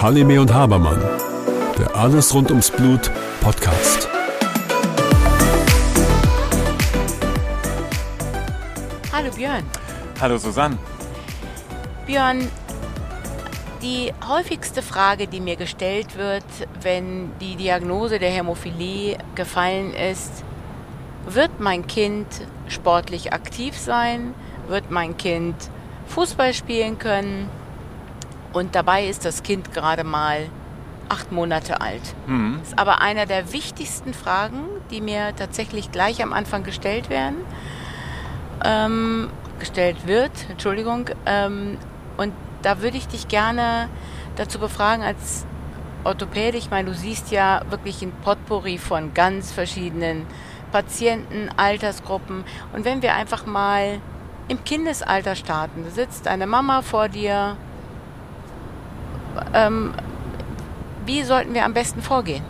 Halime und Habermann, der Alles rund ums Blut Podcast. Hallo Björn. Hallo Susanne. Björn, die häufigste Frage, die mir gestellt wird, wenn die Diagnose der Hämophilie gefallen ist, wird mein Kind sportlich aktiv sein? Wird mein Kind Fußball spielen können? Und dabei ist das Kind gerade mal acht Monate alt. Mhm. Das ist aber einer der wichtigsten Fragen, die mir tatsächlich gleich am Anfang gestellt werden. Ähm, gestellt wird, Entschuldigung. Ähm, und da würde ich dich gerne dazu befragen als Orthopäde. Ich meine, du siehst ja wirklich ein Potpourri von ganz verschiedenen Patienten, Altersgruppen. Und wenn wir einfach mal im Kindesalter starten, da sitzt eine Mama vor dir, ähm, wie sollten wir am besten vorgehen?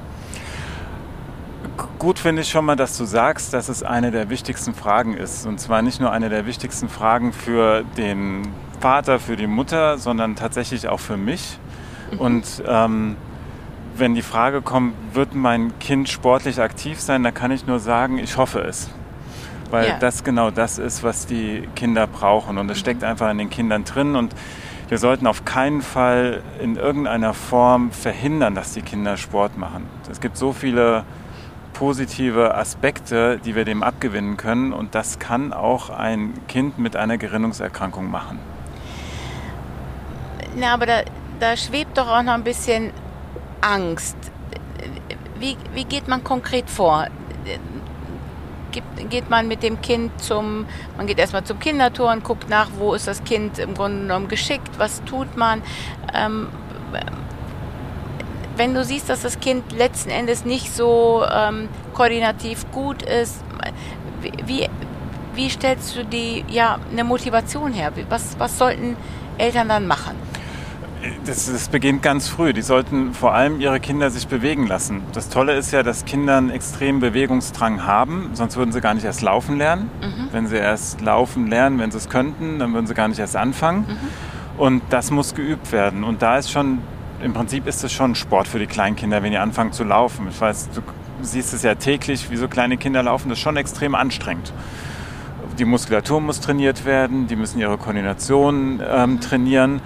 Gut finde ich schon mal, dass du sagst, dass es eine der wichtigsten Fragen ist. Und zwar nicht nur eine der wichtigsten Fragen für den Vater, für die Mutter, sondern tatsächlich auch für mich. Mhm. Und ähm, wenn die Frage kommt, wird mein Kind sportlich aktiv sein, dann kann ich nur sagen, ich hoffe es. Weil ja. das genau das ist, was die Kinder brauchen. Und es mhm. steckt einfach in den Kindern drin. Und wir sollten auf keinen Fall in irgendeiner Form verhindern, dass die Kinder Sport machen. Es gibt so viele positive Aspekte, die wir dem abgewinnen können. Und das kann auch ein Kind mit einer Gerinnungserkrankung machen. Na, aber da, da schwebt doch auch noch ein bisschen Angst. Wie, wie geht man konkret vor? Geht man mit dem Kind zum, man geht erstmal zum Kindertor und guckt nach, wo ist das Kind im Grunde genommen geschickt, was tut man. Ähm, wenn du siehst, dass das Kind letzten Endes nicht so ähm, koordinativ gut ist, wie, wie stellst du die, ja, eine Motivation her? Was, was sollten Eltern dann machen? Das, das, beginnt ganz früh. Die sollten vor allem ihre Kinder sich bewegen lassen. Das Tolle ist ja, dass Kinder einen extremen Bewegungsdrang haben, sonst würden sie gar nicht erst laufen lernen. Mhm. Wenn sie erst laufen lernen, wenn sie es könnten, dann würden sie gar nicht erst anfangen. Mhm. Und das muss geübt werden. Und da ist schon, im Prinzip ist es schon Sport für die Kleinkinder, wenn die anfangen zu laufen. Ich weiß, du siehst es ja täglich, wie so kleine Kinder laufen, das ist schon extrem anstrengend. Die Muskulatur muss trainiert werden, die müssen ihre Koordination ähm, trainieren.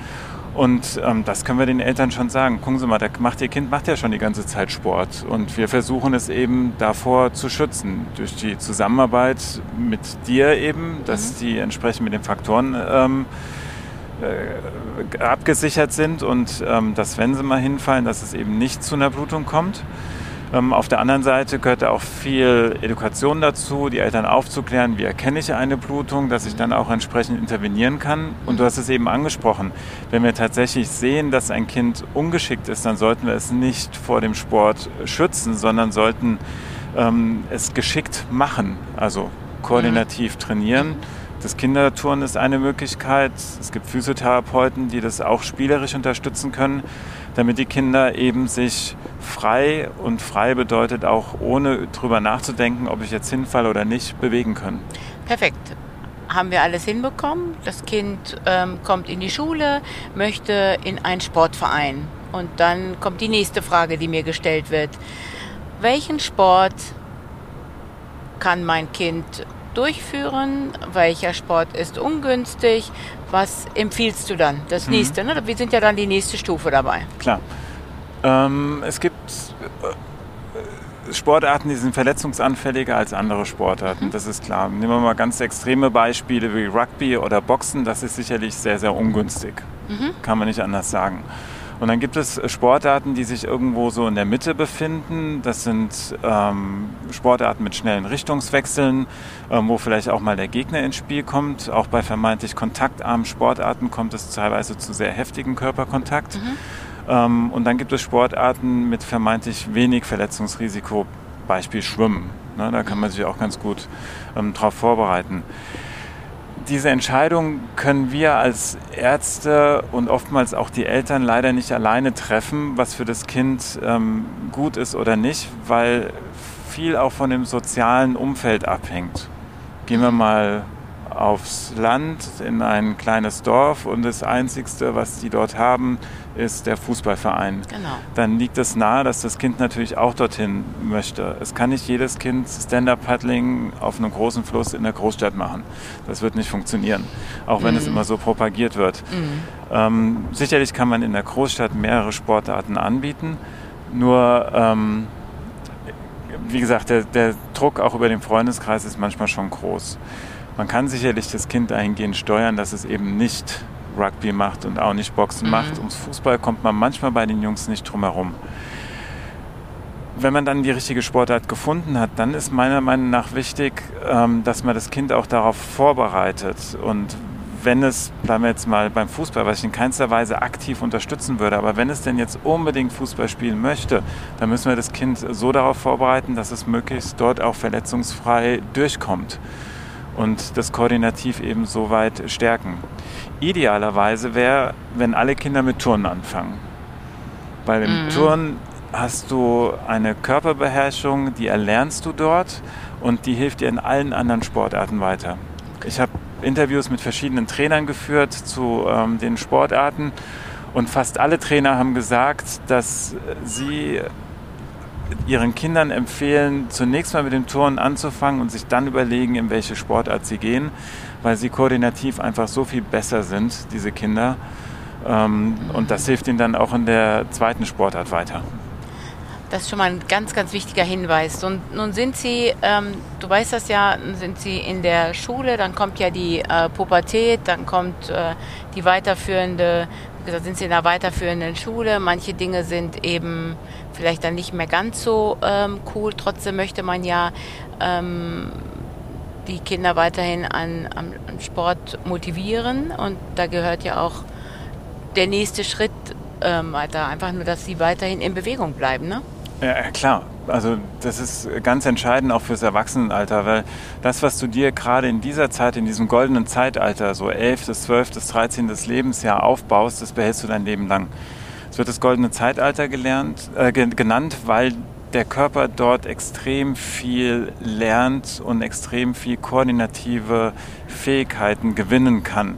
Und ähm, das können wir den Eltern schon sagen. Gucken Sie mal, der macht Ihr Kind macht ja schon die ganze Zeit Sport. Und wir versuchen es eben davor zu schützen. Durch die Zusammenarbeit mit dir eben, dass mhm. die entsprechend mit den Faktoren ähm, äh, abgesichert sind und ähm, dass, wenn sie mal hinfallen, dass es eben nicht zu einer Blutung kommt. Ähm, auf der anderen Seite gehört auch viel Education dazu, die Eltern aufzuklären, wie erkenne ich eine Blutung, dass ich dann auch entsprechend intervenieren kann. Und du hast es eben angesprochen, wenn wir tatsächlich sehen, dass ein Kind ungeschickt ist, dann sollten wir es nicht vor dem Sport schützen, sondern sollten ähm, es geschickt machen, also koordinativ trainieren. Das Kinderturnen ist eine Möglichkeit. Es gibt Physiotherapeuten, die das auch spielerisch unterstützen können, damit die Kinder eben sich frei und frei bedeutet auch ohne drüber nachzudenken, ob ich jetzt hinfalle oder nicht, bewegen können. Perfekt. Haben wir alles hinbekommen? Das Kind ähm, kommt in die Schule, möchte in einen Sportverein. Und dann kommt die nächste Frage, die mir gestellt wird. Welchen Sport kann mein Kind durchführen? Welcher Sport ist ungünstig? Was empfiehlst du dann? Das mhm. nächste, ne? Wir sind ja dann die nächste Stufe dabei. Klar. Ähm, es gibt äh, Sportarten, die sind verletzungsanfälliger als andere Sportarten, mhm. das ist klar. Nehmen wir mal ganz extreme Beispiele wie Rugby oder Boxen, das ist sicherlich sehr, sehr ungünstig. Mhm. Kann man nicht anders sagen. Und dann gibt es Sportarten, die sich irgendwo so in der Mitte befinden. Das sind ähm, Sportarten mit schnellen Richtungswechseln, ähm, wo vielleicht auch mal der Gegner ins Spiel kommt. Auch bei vermeintlich kontaktarmen Sportarten kommt es teilweise zu sehr heftigem Körperkontakt. Mhm. Ähm, und dann gibt es Sportarten mit vermeintlich wenig Verletzungsrisiko, Beispiel Schwimmen. Ne, da kann man sich auch ganz gut ähm, darauf vorbereiten diese Entscheidung können wir als Ärzte und oftmals auch die Eltern leider nicht alleine treffen, was für das Kind ähm, gut ist oder nicht, weil viel auch von dem sozialen Umfeld abhängt. Gehen wir mal aufs Land in ein kleines Dorf und das Einzigste, was die dort haben, ist der Fußballverein. Genau. Dann liegt es nahe, dass das Kind natürlich auch dorthin möchte. Es kann nicht jedes Kind Stand-Up-Paddling auf einem großen Fluss in der Großstadt machen. Das wird nicht funktionieren, auch wenn mhm. es immer so propagiert wird. Mhm. Ähm, sicherlich kann man in der Großstadt mehrere Sportarten anbieten, nur ähm, wie gesagt, der, der Druck auch über den Freundeskreis ist manchmal schon groß. Man kann sicherlich das Kind dahingehend steuern, dass es eben nicht Rugby macht und auch nicht Boxen mhm. macht. Ums Fußball kommt man manchmal bei den Jungs nicht drum herum. Wenn man dann die richtige Sportart gefunden hat, dann ist meiner Meinung nach wichtig, ähm, dass man das Kind auch darauf vorbereitet. Und wenn es, bleiben wir jetzt mal beim Fußball, was ich in keinster Weise aktiv unterstützen würde, aber wenn es denn jetzt unbedingt Fußball spielen möchte, dann müssen wir das Kind so darauf vorbereiten, dass es möglichst dort auch verletzungsfrei durchkommt und das koordinativ eben so weit stärken. Idealerweise wäre, wenn alle Kinder mit Turnen anfangen. Bei dem mhm. Turnen hast du eine Körperbeherrschung, die erlernst du dort und die hilft dir in allen anderen Sportarten weiter. Ich habe Interviews mit verschiedenen Trainern geführt zu ähm, den Sportarten und fast alle Trainer haben gesagt, dass sie ihren Kindern empfehlen, zunächst mal mit dem Turnen anzufangen und sich dann überlegen, in welche Sportart sie gehen, weil sie koordinativ einfach so viel besser sind, diese Kinder. Ähm, und das hilft ihnen dann auch in der zweiten Sportart weiter. Das ist schon mal ein ganz, ganz wichtiger Hinweis. Und nun sind Sie, ähm, du weißt das ja, sind Sie in der Schule, dann kommt ja die äh, Pubertät, dann kommt äh, die weiterführende, gesagt, sind Sie in einer weiterführenden Schule. Manche Dinge sind eben vielleicht dann nicht mehr ganz so ähm, cool. Trotzdem möchte man ja ähm, die Kinder weiterhin an, an, an, Sport motivieren und da gehört ja auch der nächste Schritt ähm, weiter. Einfach nur, dass sie weiterhin in Bewegung bleiben. Ne? Ja, klar. Also das ist ganz entscheidend auch fürs Erwachsenenalter, weil das, was du dir gerade in dieser Zeit, in diesem goldenen Zeitalter, so 11., 12., 13. Lebensjahr aufbaust, das behältst du dein Leben lang. Es wird das goldene Zeitalter gelernt, äh, genannt, weil der Körper dort extrem viel lernt und extrem viel koordinative Fähigkeiten gewinnen kann. Mhm.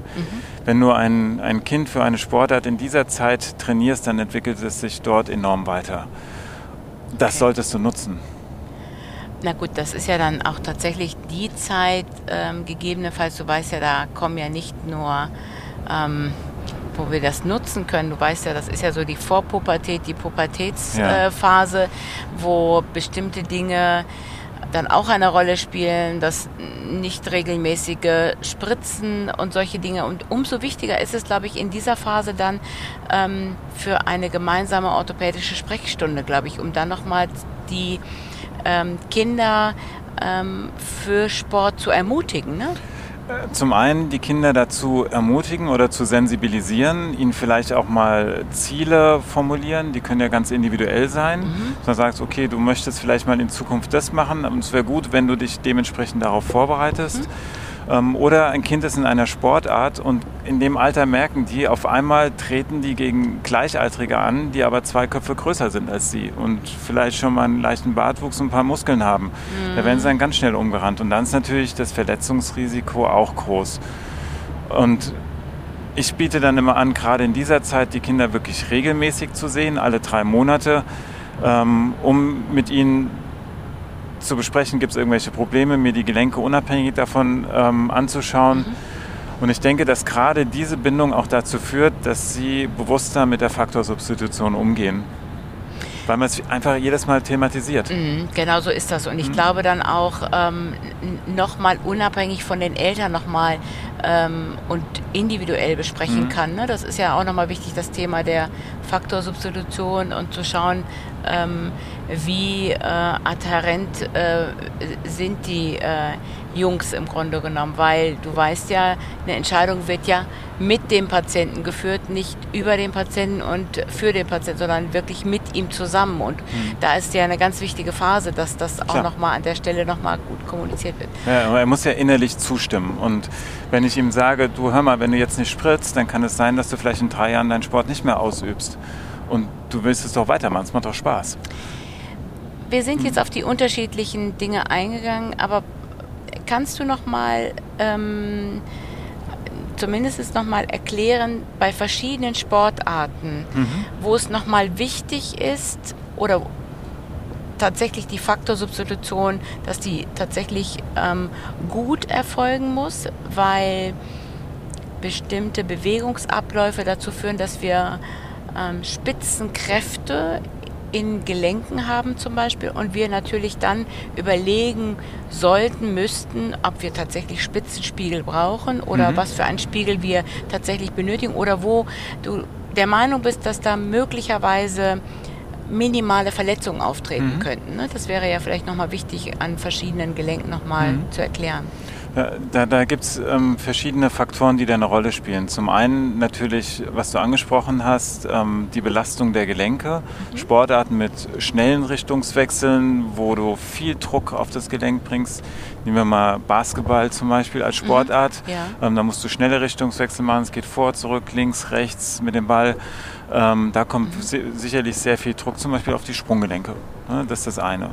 Wenn du ein, ein Kind für eine Sportart in dieser Zeit trainierst, dann entwickelt es sich dort enorm weiter. Das okay. solltest du nutzen. Na gut, das ist ja dann auch tatsächlich die Zeit, ähm, gegebenenfalls, du weißt ja, da kommen ja nicht nur, ähm, wo wir das nutzen können. Du weißt ja, das ist ja so die Vorpubertät, die Pubertätsphase, ja. äh, wo bestimmte Dinge dann auch eine Rolle spielen, das nicht regelmäßige Spritzen und solche Dinge. Und umso wichtiger ist es, glaube ich, in dieser Phase dann ähm, für eine gemeinsame orthopädische Sprechstunde, glaube ich, um dann nochmal die ähm, Kinder ähm, für Sport zu ermutigen. Ne? Zum einen die Kinder dazu ermutigen oder zu sensibilisieren, ihnen vielleicht auch mal Ziele formulieren, die können ja ganz individuell sein. Mhm. Dass man sagt, okay, du möchtest vielleicht mal in Zukunft das machen und es wäre gut, wenn du dich dementsprechend darauf vorbereitest. Mhm. Ähm, oder ein Kind ist in einer Sportart und in dem Alter merken die, auf einmal treten die gegen Gleichaltrige an, die aber zwei Köpfe größer sind als sie und vielleicht schon mal einen leichten Bartwuchs und ein paar Muskeln haben. Mhm. Da werden sie dann ganz schnell umgerannt und dann ist natürlich das Verletzungsrisiko auch groß. Und ich biete dann immer an, gerade in dieser Zeit die Kinder wirklich regelmäßig zu sehen, alle drei Monate, ähm, um mit ihnen zu besprechen, gibt es irgendwelche Probleme, mir die Gelenke unabhängig davon ähm, anzuschauen. Mhm. Und ich denke, dass gerade diese Bindung auch dazu führt, dass sie bewusster mit der Faktorsubstitution umgehen. Weil man es einfach jedes Mal thematisiert. Mhm, genau so ist das. Und ich mhm. glaube dann auch ähm, nochmal unabhängig von den Eltern nochmal ähm, und individuell besprechen mhm. kann. Ne? Das ist ja auch nochmal wichtig, das Thema der Faktorsubstitution und zu schauen, ähm, wie äh, adhärent äh, sind die äh, Jungs im Grunde genommen, weil du weißt ja, eine Entscheidung wird ja mit dem Patienten geführt, nicht über den Patienten und für den Patienten, sondern wirklich mit ihm zusammen. Und mhm. da ist ja eine ganz wichtige Phase, dass das auch nochmal an der Stelle nochmal gut kommuniziert wird. Ja, er muss ja innerlich zustimmen. Und wenn ich ihm sage, du hör mal, wenn du jetzt nicht spritzt, dann kann es sein, dass du vielleicht in drei Jahren deinen Sport nicht mehr ausübst. Und du willst es doch weitermachen, es macht doch Spaß. Wir sind jetzt auf die unterschiedlichen Dinge eingegangen, aber kannst du noch mal ähm, zumindest nochmal erklären bei verschiedenen Sportarten, mhm. wo es nochmal wichtig ist oder tatsächlich die Faktorsubstitution, dass die tatsächlich ähm, gut erfolgen muss, weil bestimmte Bewegungsabläufe dazu führen, dass wir ähm, Spitzenkräfte in Gelenken haben zum Beispiel und wir natürlich dann überlegen sollten, müssten, ob wir tatsächlich Spitzenspiegel brauchen oder mhm. was für einen Spiegel wir tatsächlich benötigen oder wo du der Meinung bist, dass da möglicherweise minimale Verletzungen auftreten mhm. könnten. Ne? Das wäre ja vielleicht nochmal wichtig an verschiedenen Gelenken nochmal mhm. zu erklären. Ja, da da gibt es ähm, verschiedene Faktoren, die da eine Rolle spielen. Zum einen natürlich, was du angesprochen hast, ähm, die Belastung der Gelenke. Mhm. Sportarten mit schnellen Richtungswechseln, wo du viel Druck auf das Gelenk bringst. Nehmen wir mal Basketball zum Beispiel als mhm. Sportart. Mhm. Ja. Ähm, da musst du schnelle Richtungswechsel machen. Es geht vor, zurück, links, rechts mit dem Ball. Ähm, da kommt mhm. sicherlich sehr viel Druck zum Beispiel auf die Sprunggelenke. Ne? Das ist das eine. Mhm.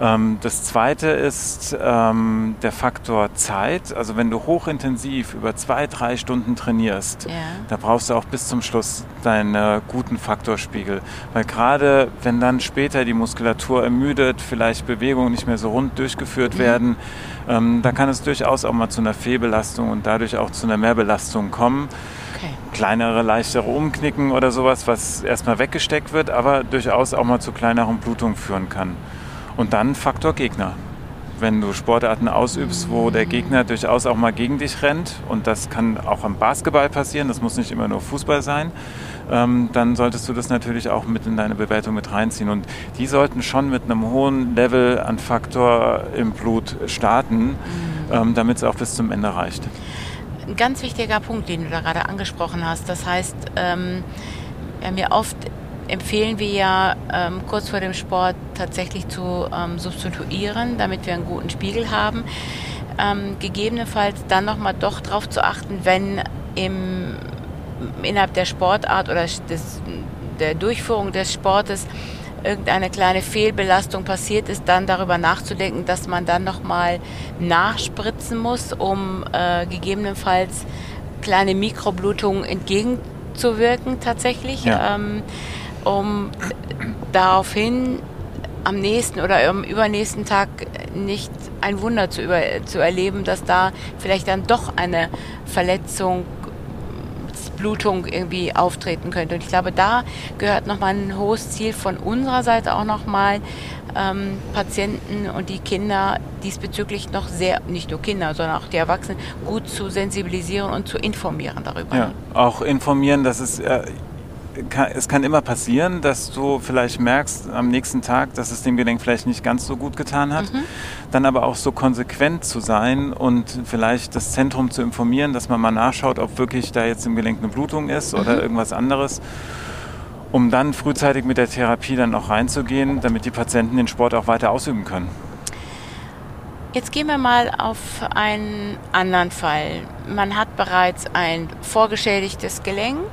Ähm, das zweite ist ähm, der Faktor Zeit. Also wenn du hochintensiv über zwei, drei Stunden trainierst, ja. da brauchst du auch bis zum Schluss deinen guten Faktorspiegel. Weil gerade wenn dann später die Muskulatur ermüdet, vielleicht Bewegungen nicht mehr so rund durchgeführt mhm. werden, ähm, da kann es durchaus auch mal zu einer Fehlbelastung und dadurch auch zu einer Mehrbelastung kommen kleinere, leichtere Umknicken oder sowas, was erstmal weggesteckt wird, aber durchaus auch mal zu kleineren Blutungen führen kann. Und dann Faktor Gegner. Wenn du Sportarten ausübst, wo der Gegner durchaus auch mal gegen dich rennt, und das kann auch am Basketball passieren, das muss nicht immer nur Fußball sein, ähm, dann solltest du das natürlich auch mit in deine Bewertung mit reinziehen. Und die sollten schon mit einem hohen Level an Faktor im Blut starten, ähm, damit es auch bis zum Ende reicht ein ganz wichtiger Punkt, den du da gerade angesprochen hast. Das heißt, ähm, wir haben oft empfehlen wir ja ähm, kurz vor dem Sport tatsächlich zu ähm, substituieren, damit wir einen guten Spiegel haben. Ähm, gegebenenfalls dann nochmal doch darauf zu achten, wenn im, innerhalb der Sportart oder des, der Durchführung des Sportes irgendeine kleine Fehlbelastung passiert ist, dann darüber nachzudenken, dass man dann nochmal nachspritzen muss, um äh, gegebenenfalls kleine Mikroblutungen entgegenzuwirken tatsächlich, ja. ähm, um daraufhin am nächsten oder am übernächsten Tag nicht ein Wunder zu, über, zu erleben, dass da vielleicht dann doch eine Verletzung Blutung irgendwie auftreten könnte. Und ich glaube, da gehört nochmal ein hohes Ziel von unserer Seite auch nochmal, ähm, Patienten und die Kinder diesbezüglich noch sehr, nicht nur Kinder, sondern auch die Erwachsenen, gut zu sensibilisieren und zu informieren darüber. Ja, auch informieren, dass es äh, kann, es kann immer passieren, dass du vielleicht merkst am nächsten Tag, dass es dem Gelenk vielleicht nicht ganz so gut getan hat. Mhm. Dann aber auch so konsequent zu sein und vielleicht das Zentrum zu informieren, dass man mal nachschaut, ob wirklich da jetzt im Gelenk eine Blutung ist mhm. oder irgendwas anderes. Um dann frühzeitig mit der Therapie dann auch reinzugehen, damit die Patienten den Sport auch weiter ausüben können. Jetzt gehen wir mal auf einen anderen Fall. Man hat bereits ein vorgeschädigtes Gelenk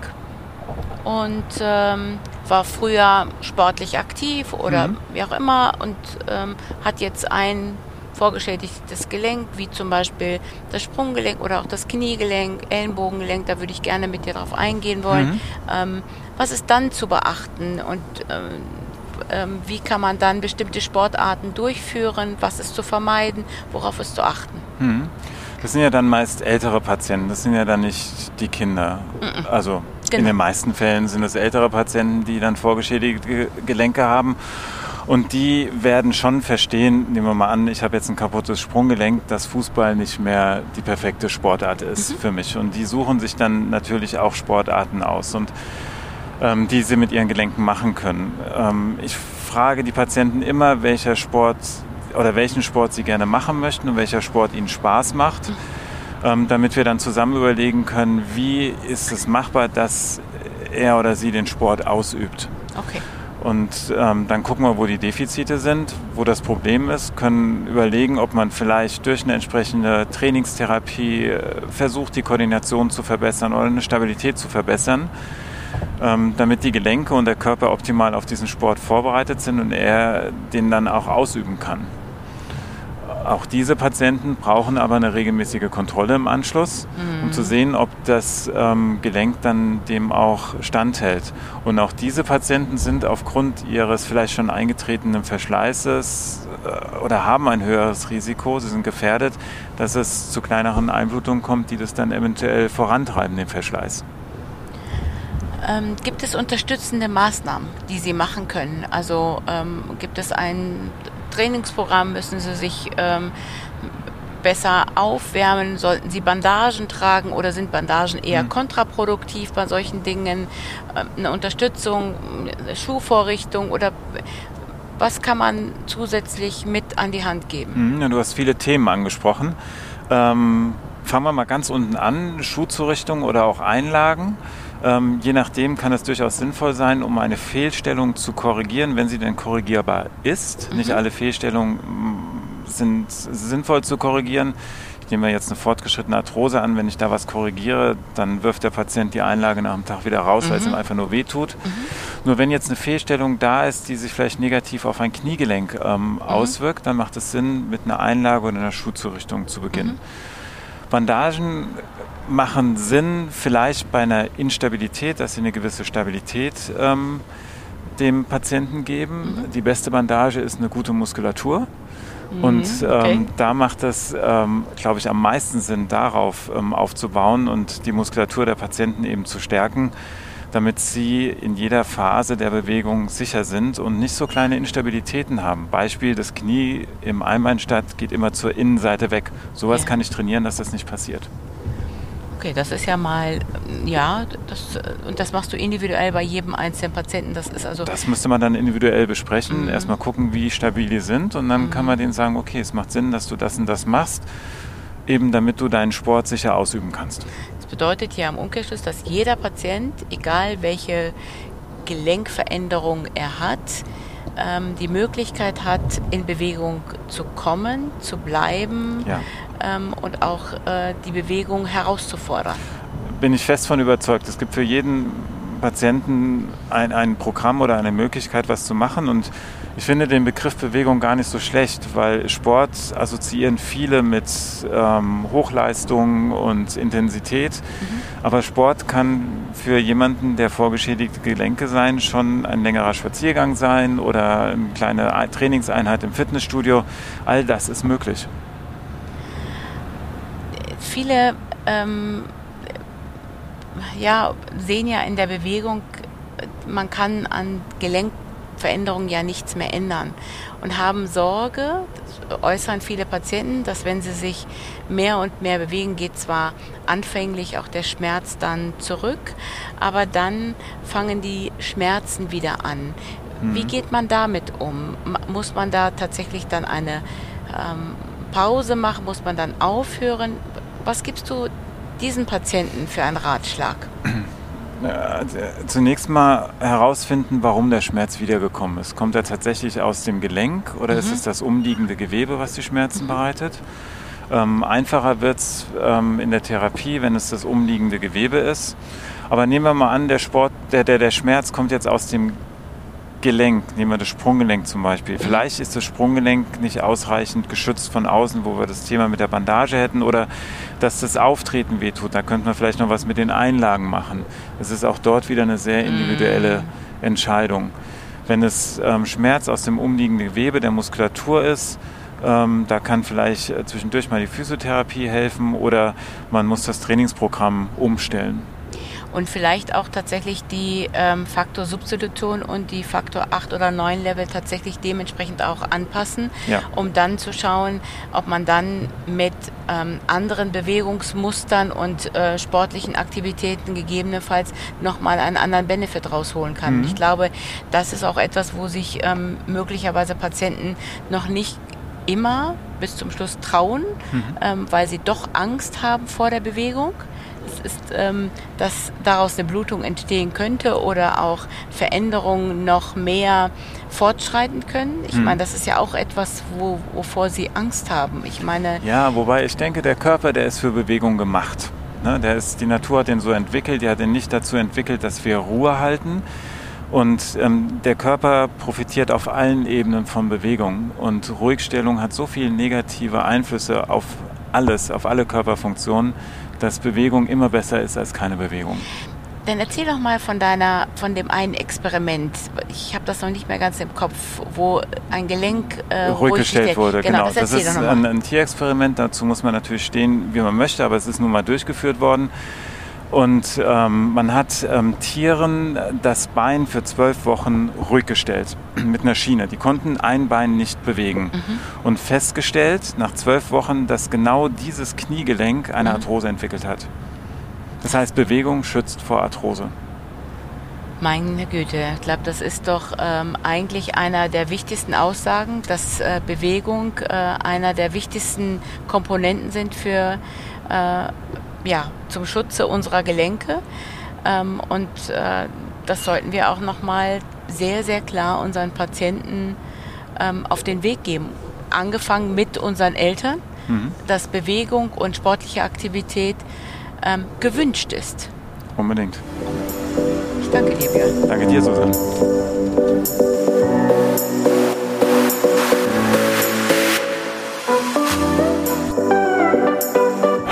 und ähm, war früher sportlich aktiv oder mhm. wie auch immer und ähm, hat jetzt ein vorgeschädigtes Gelenk, wie zum Beispiel das Sprunggelenk oder auch das Kniegelenk, Ellenbogengelenk, da würde ich gerne mit dir drauf eingehen wollen. Mhm. Ähm, was ist dann zu beachten und ähm, ähm, wie kann man dann bestimmte Sportarten durchführen, was ist zu vermeiden, worauf ist zu achten? Mhm. Das sind ja dann meist ältere Patienten, das sind ja dann nicht die Kinder. Also genau. in den meisten Fällen sind es ältere Patienten, die dann vorgeschädigte Gelenke haben. Und die werden schon verstehen, nehmen wir mal an, ich habe jetzt ein kaputtes Sprunggelenk, dass Fußball nicht mehr die perfekte Sportart ist mhm. für mich. Und die suchen sich dann natürlich auch Sportarten aus und ähm, die sie mit ihren Gelenken machen können. Ähm, ich frage die Patienten immer, welcher Sport oder welchen Sport sie gerne machen möchten und welcher Sport ihnen Spaß macht, ähm, damit wir dann zusammen überlegen können, wie ist es machbar, dass er oder sie den Sport ausübt. Okay. Und ähm, dann gucken wir, wo die Defizite sind, wo das Problem ist, können überlegen, ob man vielleicht durch eine entsprechende Trainingstherapie äh, versucht, die Koordination zu verbessern oder eine Stabilität zu verbessern, ähm, damit die Gelenke und der Körper optimal auf diesen Sport vorbereitet sind und er den dann auch ausüben kann. Auch diese Patienten brauchen aber eine regelmäßige Kontrolle im Anschluss, mhm. um zu sehen, ob das ähm, Gelenk dann dem auch standhält. Und auch diese Patienten sind aufgrund ihres vielleicht schon eingetretenen Verschleißes äh, oder haben ein höheres Risiko, sie sind gefährdet, dass es zu kleineren Einblutungen kommt, die das dann eventuell vorantreiben, den Verschleiß. Ähm, gibt es unterstützende Maßnahmen, die Sie machen können? Also ähm, gibt es ein Trainingsprogramm? Müssen Sie sich ähm, besser aufwärmen? Sollten Sie Bandagen tragen oder sind Bandagen eher mhm. kontraproduktiv bei solchen Dingen? Ähm, eine Unterstützung, eine Schuhvorrichtung oder was kann man zusätzlich mit an die Hand geben? Mhm, ja, du hast viele Themen angesprochen. Ähm, fangen wir mal ganz unten an. Schuhzurichtung oder auch Einlagen. Ähm, je nachdem kann es durchaus sinnvoll sein, um eine Fehlstellung zu korrigieren, wenn sie denn korrigierbar ist. Mhm. Nicht alle Fehlstellungen mm, sind sinnvoll zu korrigieren. Ich nehme jetzt eine fortgeschrittene Arthrose an. Wenn ich da was korrigiere, dann wirft der Patient die Einlage nach dem Tag wieder raus, mhm. weil es ihm einfach nur wehtut. Mhm. Nur wenn jetzt eine Fehlstellung da ist, die sich vielleicht negativ auf ein Kniegelenk ähm, mhm. auswirkt, dann macht es Sinn, mit einer Einlage oder einer Schuhzurichtung zu beginnen. Mhm. Bandagen machen Sinn vielleicht bei einer Instabilität, dass sie eine gewisse Stabilität ähm, dem Patienten geben. Mhm. Die beste Bandage ist eine gute Muskulatur. Mhm, und ähm, okay. da macht es, ähm, glaube ich, am meisten Sinn, darauf ähm, aufzubauen und die Muskulatur der Patienten eben zu stärken, damit sie in jeder Phase der Bewegung sicher sind und nicht so kleine Instabilitäten haben. Beispiel, das Knie im Einbeinstadt geht immer zur Innenseite weg. Sowas ja. kann ich trainieren, dass das nicht passiert. Okay, das ist ja mal, ja, das, und das machst du individuell bei jedem einzelnen Patienten. Das ist also. Das müsste man dann individuell besprechen. Mhm. Erstmal gucken, wie stabil die sind und dann mhm. kann man denen sagen, okay, es macht Sinn, dass du das und das machst, eben damit du deinen Sport sicher ausüben kannst. Das bedeutet ja im Umkehrschluss, dass jeder Patient, egal welche Gelenkveränderung er hat, ähm, die Möglichkeit hat, in Bewegung zu kommen, zu bleiben ja. ähm, und auch äh, die Bewegung herauszufordern. Bin ich fest von überzeugt. Es gibt für jeden Patienten ein, ein Programm oder eine Möglichkeit, was zu machen und ich finde den Begriff Bewegung gar nicht so schlecht, weil Sport assoziieren viele mit ähm, Hochleistung und Intensität. Mhm. Aber Sport kann für jemanden, der vorgeschädigte Gelenke sein, schon ein längerer Spaziergang sein oder eine kleine Trainingseinheit im Fitnessstudio. All das ist möglich. Viele ähm, ja, sehen ja in der Bewegung, man kann an Gelenk Veränderungen ja nichts mehr ändern und haben Sorge, äußern viele Patienten, dass wenn sie sich mehr und mehr bewegen, geht zwar anfänglich auch der Schmerz dann zurück, aber dann fangen die Schmerzen wieder an. Mhm. Wie geht man damit um? Muss man da tatsächlich dann eine ähm, Pause machen? Muss man dann aufhören? Was gibst du diesen Patienten für einen Ratschlag? Zunächst mal herausfinden, warum der Schmerz wiedergekommen ist. Kommt er tatsächlich aus dem Gelenk oder mhm. ist es das umliegende Gewebe, was die Schmerzen mhm. bereitet? Ähm, einfacher wird es ähm, in der Therapie, wenn es das umliegende Gewebe ist. Aber nehmen wir mal an, der Sport, der, der, der Schmerz kommt jetzt aus dem Gelenk, nehmen wir das Sprunggelenk zum Beispiel. Vielleicht ist das Sprunggelenk nicht ausreichend geschützt von außen, wo wir das Thema mit der Bandage hätten oder dass das Auftreten wehtut. Da könnte man vielleicht noch was mit den Einlagen machen. Es ist auch dort wieder eine sehr individuelle mhm. Entscheidung. Wenn es ähm, Schmerz aus dem umliegenden Gewebe der Muskulatur ist, ähm, da kann vielleicht äh, zwischendurch mal die Physiotherapie helfen oder man muss das Trainingsprogramm umstellen und vielleicht auch tatsächlich die ähm, Faktor Substitution und die Faktor 8 oder 9 Level tatsächlich dementsprechend auch anpassen, ja. um dann zu schauen, ob man dann mit ähm, anderen Bewegungsmustern und äh, sportlichen Aktivitäten gegebenenfalls nochmal einen anderen Benefit rausholen kann. Mhm. Ich glaube, das ist auch etwas, wo sich ähm, möglicherweise Patienten noch nicht immer bis zum Schluss trauen, mhm. ähm, weil sie doch Angst haben vor der Bewegung ist, ähm, dass daraus eine Blutung entstehen könnte oder auch Veränderungen noch mehr fortschreiten können. Ich hm. meine, das ist ja auch etwas, wo, wovor Sie Angst haben. Ich meine. Ja, wobei ich denke, der Körper, der ist für Bewegung gemacht. Ne? Der ist, die Natur hat den so entwickelt, die hat ihn nicht dazu entwickelt, dass wir Ruhe halten. Und ähm, der Körper profitiert auf allen Ebenen von Bewegung. Und Ruhigstellung hat so viele negative Einflüsse auf alles, auf alle Körperfunktionen, dass Bewegung immer besser ist als keine Bewegung. Dann erzähl doch mal von deiner, von dem einen Experiment. Ich habe das noch nicht mehr ganz im Kopf, wo ein Gelenk äh, ruhig gestellt wurde. Genau, genau. das, das ist ein, ein Tierexperiment. Dazu muss man natürlich stehen, wie man möchte, aber es ist nun mal durchgeführt worden. Und ähm, man hat ähm, Tieren das Bein für zwölf Wochen ruhig gestellt mit einer Schiene. Die konnten ein Bein nicht bewegen. Mhm. Und festgestellt nach zwölf Wochen, dass genau dieses Kniegelenk eine mhm. Arthrose entwickelt hat. Das heißt, Bewegung schützt vor Arthrose. Meine Güte, ich glaube, das ist doch ähm, eigentlich einer der wichtigsten Aussagen, dass äh, Bewegung äh, einer der wichtigsten Komponenten sind für äh, ja, zum Schutze unserer Gelenke. Ähm, und äh, das sollten wir auch nochmal sehr, sehr klar unseren Patienten ähm, auf den Weg geben. Angefangen mit unseren Eltern, mhm. dass Bewegung und sportliche Aktivität ähm, gewünscht ist. Unbedingt. Ich danke dir, Björn. Danke dir, Susanne.